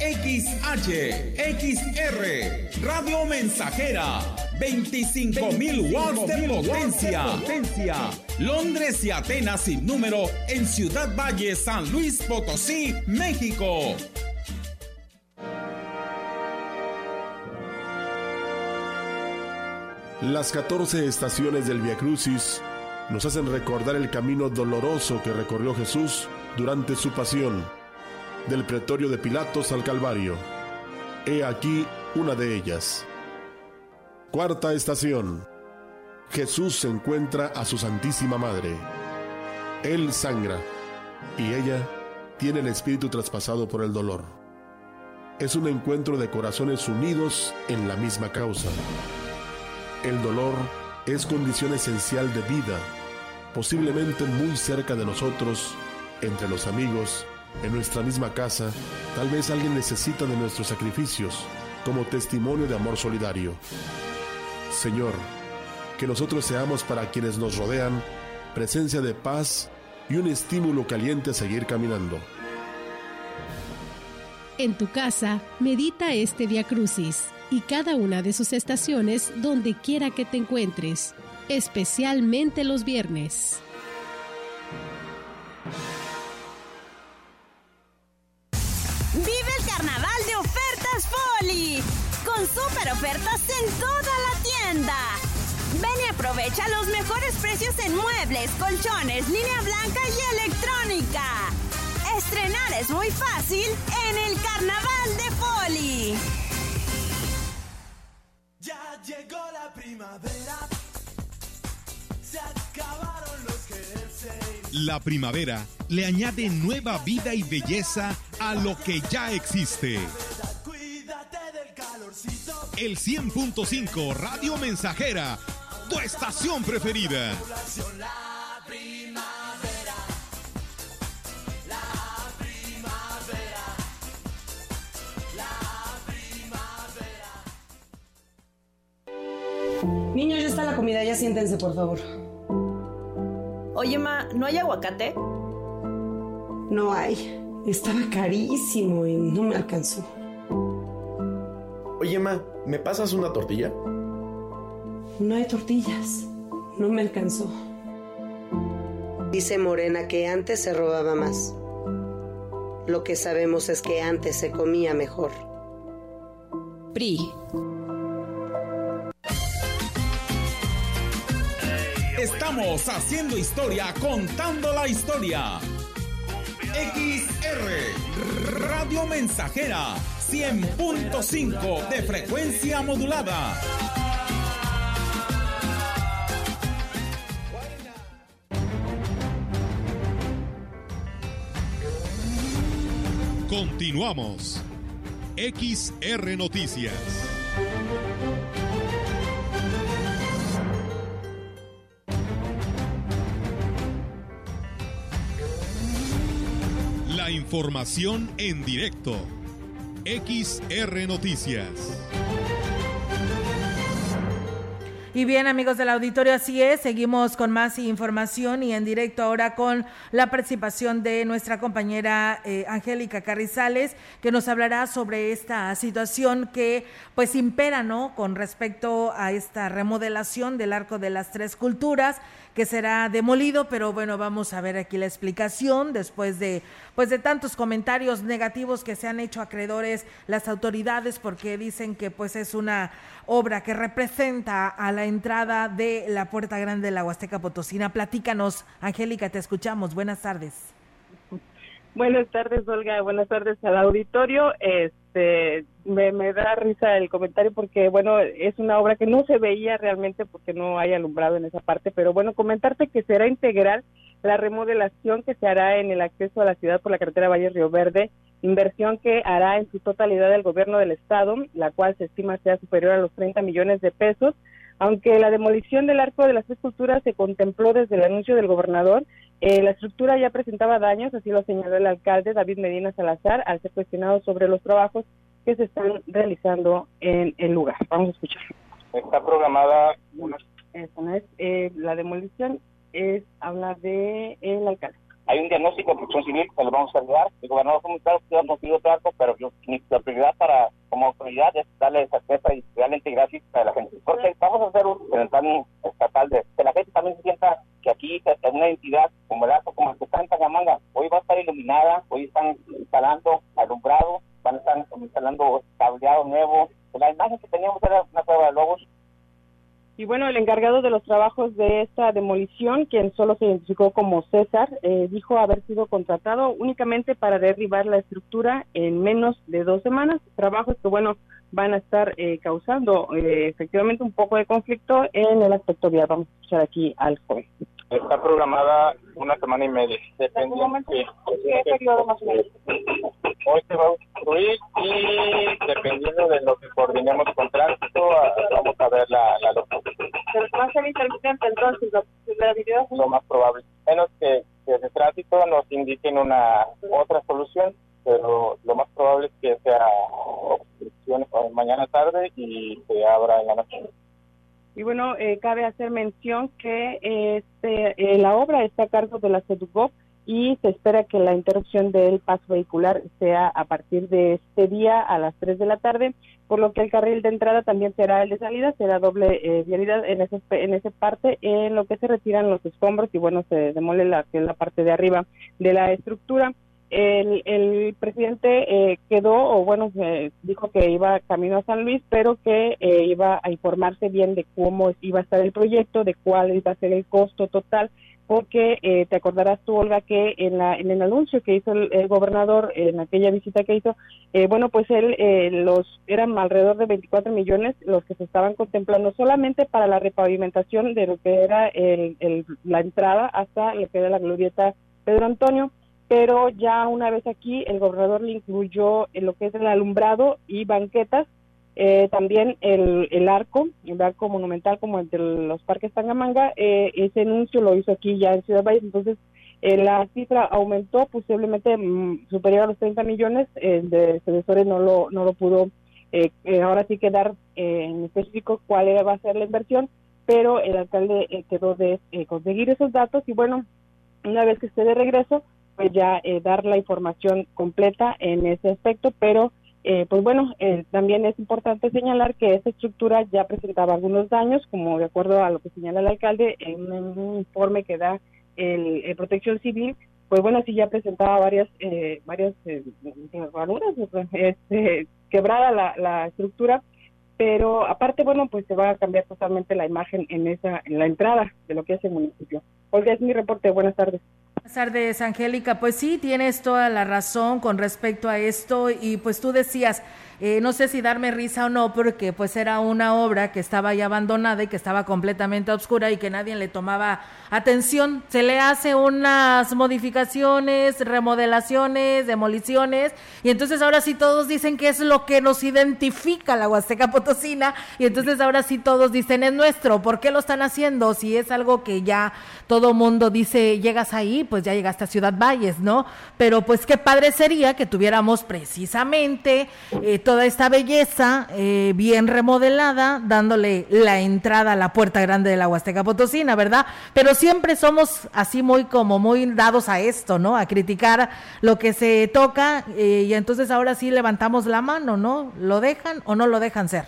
[SPEAKER 12] XH, XR, Radio Mensajera, 25 mil watts de potencia. Londres y Atenas sin número en Ciudad Valle, San Luis Potosí, México.
[SPEAKER 17] Las 14 estaciones del Via Crucis nos hacen recordar el camino doloroso que recorrió Jesús durante su pasión, del pretorio de Pilatos al Calvario. He aquí una de ellas. Cuarta estación. Jesús se encuentra a su Santísima Madre. Él sangra y ella tiene el espíritu traspasado por el dolor. Es un encuentro de corazones unidos en la misma causa. El dolor es condición esencial de vida, posiblemente muy cerca de nosotros, entre los amigos, en nuestra misma casa, tal vez alguien necesita de nuestros sacrificios como testimonio de amor solidario. Señor, que nosotros seamos para quienes nos rodean presencia de paz y un estímulo caliente a seguir caminando.
[SPEAKER 8] En tu casa, medita este Via Crucis y cada una de sus estaciones donde quiera que te encuentres, especialmente los viernes.
[SPEAKER 13] Con super ofertas en toda la tienda. Ven y aprovecha los mejores precios en muebles, colchones, línea blanca y electrónica. Estrenar es muy fácil en el carnaval de Foli.
[SPEAKER 14] Ya llegó la primavera. Se acabaron los jerseys.
[SPEAKER 7] La primavera le añade nueva vida y belleza a lo que ya existe. El 100.5 Radio Mensajera, tu estación preferida.
[SPEAKER 14] La primavera. La primavera. La primavera.
[SPEAKER 18] Niños, ya está la comida, ya siéntense, por favor.
[SPEAKER 19] Oye, Ma, ¿no hay aguacate?
[SPEAKER 18] No hay. Estaba carísimo y no me alcanzó.
[SPEAKER 20] Oye, Ma, ¿me pasas una tortilla?
[SPEAKER 18] No hay tortillas. No me alcanzó.
[SPEAKER 21] Dice Morena que antes se robaba más. Lo que sabemos es que antes se comía mejor.
[SPEAKER 6] PRI.
[SPEAKER 12] Estamos haciendo historia, contando la historia. XR Radio Mensajera 100.5 de frecuencia modulada.
[SPEAKER 7] Continuamos. XR Noticias. La información en directo. XR Noticias.
[SPEAKER 2] Y bien, amigos del auditorio, así es. Seguimos con más información y en directo ahora con la participación de nuestra compañera eh, Angélica Carrizales, que nos hablará sobre esta situación que pues impera, ¿no? Con respecto a esta remodelación del Arco de las Tres Culturas que será demolido, pero bueno, vamos a ver aquí la explicación después de pues de tantos comentarios negativos que se han hecho acreedores las autoridades porque dicen que pues es una obra que representa a la entrada de la Puerta Grande de la Huasteca Potosina. Platícanos, Angélica, te escuchamos. Buenas tardes.
[SPEAKER 22] Buenas tardes, Olga. Buenas tardes al auditorio. Este, me, me, da risa el comentario porque, bueno, es una obra que no se veía realmente porque no hay alumbrado en esa parte, pero bueno, comentarte que será integral la remodelación que se hará en el acceso a la ciudad por la carretera Valle Río Verde, inversión que hará en su totalidad el gobierno del estado, la cual se estima sea superior a los 30 millones de pesos. Aunque la demolición del arco de las tres culturas se contempló desde el anuncio del gobernador, eh, la estructura ya presentaba daños, así lo señaló el alcalde David Medina Salazar al ser cuestionado sobre los trabajos que se están realizando en el lugar. Vamos a escuchar.
[SPEAKER 23] Está programada una...
[SPEAKER 22] Esta no es, eh, la demolición es habla de el alcalde.
[SPEAKER 23] Hay un diagnóstico de protección civil que le vamos a ayudar. El gobernador claro que ha conseguido trato, pero yo, la prioridad para como autoridad es darle certeza y realmente gracias a la gente. Porque vamos a hacer un plan estatal de que la gente también se sienta que aquí es una entidad como el como el que está en Tangamanga, hoy va a estar iluminada, hoy están instalando alumbrado, van a estar instalando cableado nuevo. La imagen que teníamos era una logos
[SPEAKER 22] y bueno, el encargado de los trabajos de esta demolición, quien solo se identificó como César, eh, dijo haber sido contratado únicamente para derribar la estructura en menos de dos semanas. Trabajos que, bueno, van a estar eh, causando eh, efectivamente un poco de conflicto en el aspecto vial. Vamos a escuchar aquí al juez.
[SPEAKER 23] Está programada una semana y media. Dependiendo
[SPEAKER 22] ¿Qué periodo más o menos?
[SPEAKER 23] Hoy se va a construir y dependiendo de lo que coordinemos con tránsito, vamos a ver la, la logística.
[SPEAKER 22] Pero va a ser intermitente entonces la posibilidad.
[SPEAKER 23] Lo más probable. Menos que desde tránsito nos indiquen una otra solución, pero lo más probable es que sea obstrucción mañana tarde y se abra en la noche.
[SPEAKER 22] Y bueno, eh, cabe hacer mención que este, eh, la obra está a cargo de la CEDUGOP y se espera que la interrupción del paso vehicular sea a partir de este día a las 3 de la tarde, por lo que el carril de entrada también será el de salida, será doble eh, vialidad en ese, en esa parte, en lo que se retiran los escombros y bueno, se demole la, que es la parte de arriba de la estructura el, presidente eh, quedó, o bueno, dijo que iba camino a San Luis, pero que eh, iba a informarse bien de cómo iba a estar el proyecto, de cuál iba a ser el costo total, porque eh, te acordarás tú, Olga, que en, la, en el anuncio que hizo el, gobernador en aquella visita que hizo, bueno, pues él, los eran alrededor de 24 millones los que se estaban contemplando solamente para la repavimentación de lo que era el, la entrada hasta lo que era la glorieta Pedro Antonio pero ya una vez aquí el gobernador le incluyó en lo que es el alumbrado y banquetas, eh, también el, el, arco, el arco monumental como el de los parques Tangamanga, eh, ese anuncio lo hizo aquí ya en Ciudad Valles, entonces eh, la cifra aumentó posiblemente mm, superior a los 30 millones, el de Cedesores no lo, no lo pudo ahora sí quedar en específico cuál va a ser la inversión, pero el alcalde quedó de conseguir esos datos y bueno, una vez que esté de regreso, pues ya eh, dar la información completa en ese aspecto, pero eh, pues bueno, eh, también es importante señalar que esta estructura ya presentaba algunos daños, como de acuerdo a lo que señala el alcalde en un informe que da el, Protección Civil, pues bueno, sí ya presentaba varias eh, varias este, quebrada la, la estructura, pero aparte, bueno, pues se va a cambiar totalmente la imagen en esa en la entrada de lo que es el municipio. Olga, es mi reporte. Buenas tardes.
[SPEAKER 2] Tardes, Angélica. Pues sí, tienes toda la razón con respecto a esto y pues tú decías, eh, no sé si darme risa o no, porque pues era una obra que estaba ya abandonada y que estaba completamente oscura y que nadie le tomaba atención. Se le hace unas modificaciones, remodelaciones, demoliciones y entonces ahora sí todos dicen que es lo que nos identifica la Huasteca Potosina y entonces ahora sí todos dicen es nuestro. ¿Por qué lo están haciendo? Si es algo que ya todo mundo dice, llegas ahí, pues ya llegaste a Ciudad Valles, ¿no? Pero pues qué padre sería que tuviéramos precisamente eh, toda esta belleza eh, bien remodelada, dándole la entrada a la puerta grande de la Huasteca Potosina, ¿verdad? Pero siempre somos así muy como muy dados a esto, ¿no? A criticar lo que se toca eh, y entonces ahora sí levantamos la mano, ¿no? ¿Lo dejan o no lo dejan ser?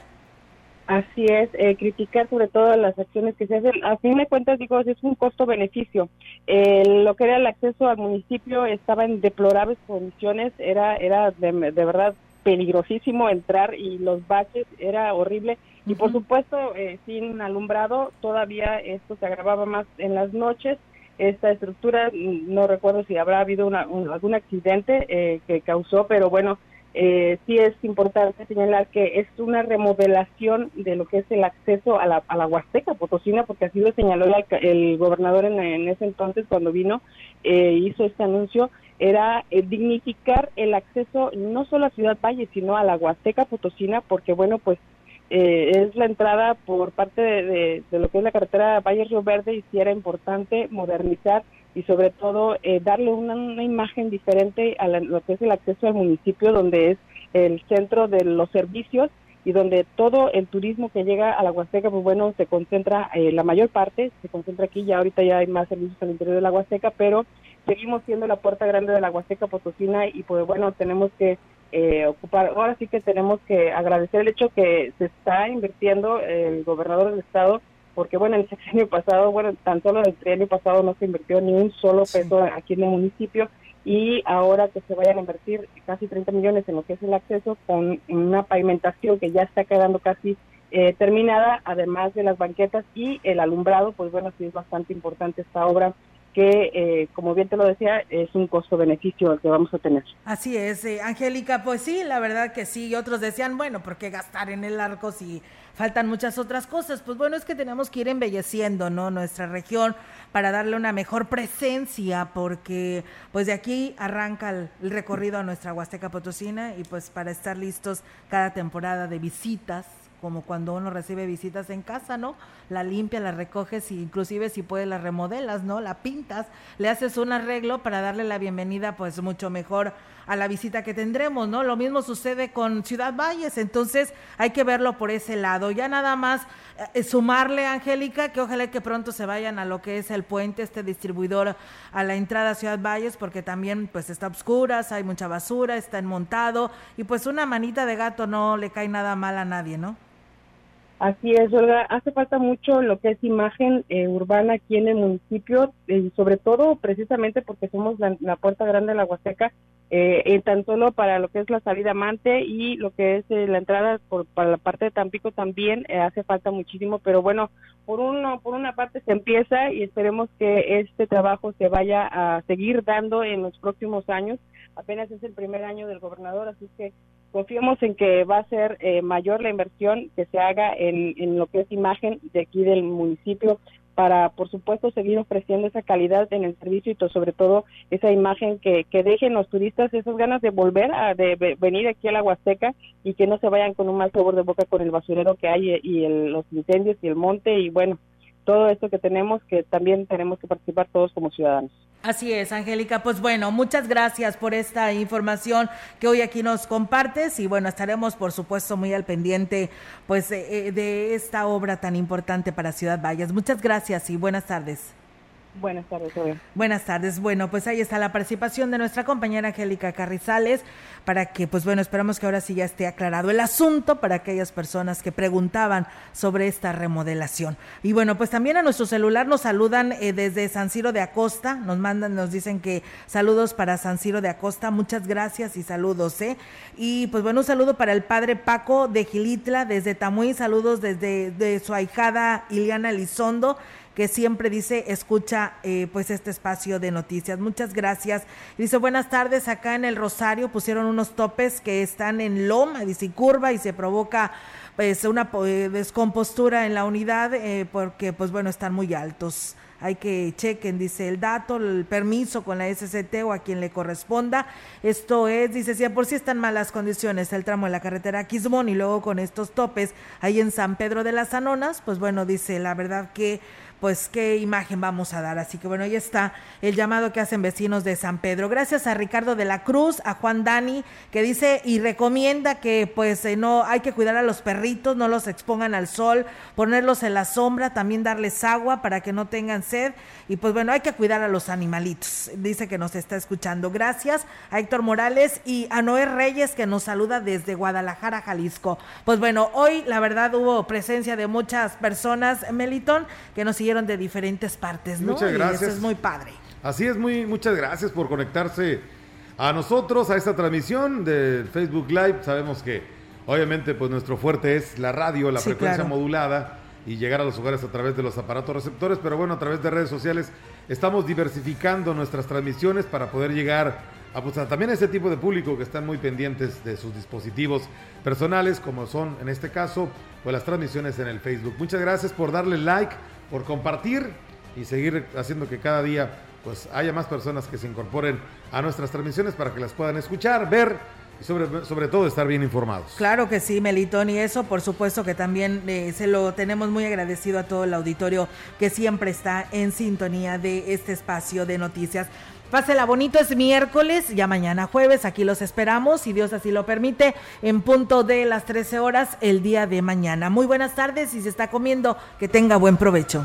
[SPEAKER 22] Así es, eh, criticar sobre todo las acciones que se hacen. A fin de cuentas, digo, es un costo-beneficio. Eh, lo que era el acceso al municipio estaba en deplorables condiciones, era, era de, verdad peligrosísimo entrar y los baches era horrible. Y por supuesto, eh, sin alumbrado, todavía esto se agravaba más en las noches. Esta estructura, no recuerdo si habrá habido una, algún accidente eh, que causó, pero bueno, eh, sí es importante señalar que es una remodelación de lo que es el acceso a la, a la Huasteca Potosina, porque así lo señaló el, gobernador en, ese entonces cuando vino, eh, hizo este anuncio, era eh, dignificar el acceso no solo a Ciudad Valle, sino a la Huasteca Potosina, porque bueno, pues eh, es la entrada por parte de, lo que es la carretera Valle Río Verde y sí era importante modernizar y sobre todo eh, darle una, imagen diferente a lo que es el acceso al municipio, donde es el centro de los servicios y donde todo el turismo que llega a la Huasteca, pues bueno, se concentra, eh, la mayor parte se concentra aquí, ya ahorita ya hay más servicios al interior de la Huasteca, pero seguimos siendo la puerta grande de la Huasteca Potosina y pues bueno, tenemos que eh, ocupar, ahora sí que tenemos que agradecer el hecho que se está invirtiendo el gobernador del estado, porque bueno, en el sexenio pasado, bueno, tan solo el año pasado no se invirtió ni un solo peso aquí en el municipio y ahora que se vayan a invertir casi 30 millones en lo que es el acceso con una pavimentación que ya está quedando casi eh, terminada, además de las banquetas y el alumbrado, pues bueno, sí es bastante importante esta obra que, eh, como bien te lo decía, es un costo-beneficio el que vamos a tener.
[SPEAKER 2] Así es, eh, Angélica, pues sí, la verdad que sí. Y otros decían, bueno, ¿por qué gastar en el arco si faltan muchas otras cosas? Pues bueno, es que tenemos que ir embelleciendo, ¿no? Nuestra región para darle una mejor presencia, porque pues de aquí arranca el, el recorrido a nuestra Huasteca Potosina y pues para estar listos cada temporada de visitas como cuando uno recibe visitas en casa, ¿no? La limpia, la recoges y inclusive si puedes la remodelas, ¿no? La pintas, le haces un arreglo para darle la bienvenida pues mucho mejor a la visita que tendremos, ¿no? Lo mismo sucede con Ciudad Valles, entonces hay que verlo por ese lado. Ya nada más eh, sumarle, Angélica, que ojalá que pronto se vayan a lo que es el puente, este distribuidor a la entrada a Ciudad Valles, porque también pues está obscuras, hay mucha basura, está enmontado y pues una manita de gato no le cae nada mal a nadie, ¿no?
[SPEAKER 22] Así es, Olga. Hace falta mucho lo que es imagen eh, urbana aquí en el municipio, y sobre todo precisamente porque somos la, puerta grande de la Huasteca, eh, eh, tan solo para lo que es la salida amante y lo que es la entrada por, para la parte de Tampico también hace falta muchísimo, pero bueno, por uno por una parte se empieza y esperemos que este trabajo se vaya a seguir dando en los próximos años. Apenas es el primer año del gobernador, así que confiamos en que va a ser eh, mayor la inversión que se haga en, en, lo que es imagen de aquí del municipio para, por supuesto, seguir ofreciendo esa calidad en el servicio y sobre todo esa imagen que, que dejen los turistas esas ganas de volver a de, venir aquí a la Huasteca y que no se vayan con un mal sabor de boca con el basurero que hay y el, los incendios y el monte y bueno, todo esto que tenemos que también tenemos que participar todos como ciudadanos.
[SPEAKER 2] Así es, Angélica. Pues bueno, muchas gracias por esta información que hoy aquí nos compartes y bueno, estaremos por supuesto muy al pendiente pues de, de esta obra tan importante para Ciudad Valles. Muchas gracias y buenas tardes.
[SPEAKER 22] Buenas tardes,
[SPEAKER 2] Buenas tardes. Bueno, pues ahí está la participación de nuestra compañera Angélica Carrizales para que, pues bueno, esperamos que ahora sí ya esté aclarado el asunto para aquellas personas que preguntaban sobre esta remodelación. Y bueno, pues también a nuestro celular nos saludan eh, desde San Ciro de Acosta, nos mandan, nos dicen que saludos para San Ciro de Acosta, muchas gracias y saludos, ¿eh? Y pues bueno, un saludo para el padre Paco de Gilitla desde Tamuín, saludos desde de su ahijada Iliana Elizondo que siempre dice, escucha eh, pues este espacio de noticias. Muchas gracias. Dice, buenas tardes, acá en el Rosario pusieron unos topes que están en loma, dice, curva y se provoca pues una eh, descompostura en la unidad eh, porque pues bueno, están muy altos hay que chequen, dice el dato, el permiso con la SCT o a quien le corresponda. Esto es, dice, si por sí están malas condiciones el tramo de la carretera Quismón y luego con estos topes ahí en San Pedro de las Anonas, pues bueno, dice, la verdad que pues qué imagen vamos a dar. Así que bueno, ahí está el llamado que hacen vecinos de San Pedro. Gracias a Ricardo de la Cruz, a Juan Dani, que dice y recomienda que pues eh, no hay que cuidar a los perritos, no los expongan al sol, ponerlos en la sombra, también darles agua para que no tengan sed. Y pues bueno, hay que cuidar a los animalitos. Dice que nos está escuchando. Gracias a Héctor Morales y a Noé Reyes que nos saluda desde Guadalajara, Jalisco. Pues bueno, hoy la verdad hubo presencia de muchas personas, Melitón, que nos siguieron de diferentes partes, ¿no?
[SPEAKER 3] Muchas gracias.
[SPEAKER 2] Y eso es muy padre.
[SPEAKER 3] Así es, muy, muchas gracias por conectarse a nosotros, a esta transmisión de Facebook Live. Sabemos que obviamente pues nuestro fuerte es la radio, la frecuencia modulada y llegar a los hogares a través de los aparatos receptores, pero bueno, a través de redes sociales estamos diversificando nuestras transmisiones para poder llegar a, pues, también a ese tipo de público que están muy pendientes de sus dispositivos personales, como son en este caso pues las transmisiones en el Facebook. Muchas gracias por darle like, por compartir y seguir haciendo que cada día pues haya más personas que se incorporen a nuestras transmisiones para que las puedan escuchar, ver y sobre, sobre todo estar bien informados.
[SPEAKER 2] Claro que sí, Melitón, y eso por supuesto que también eh, se lo tenemos muy agradecido a todo el auditorio que siempre está en sintonía de este espacio de noticias. Pásela bonito, es miércoles, ya mañana jueves, aquí los esperamos, si Dios así lo permite, en punto de las 13 horas el día de mañana. Muy buenas tardes y se está comiendo, que tenga buen provecho.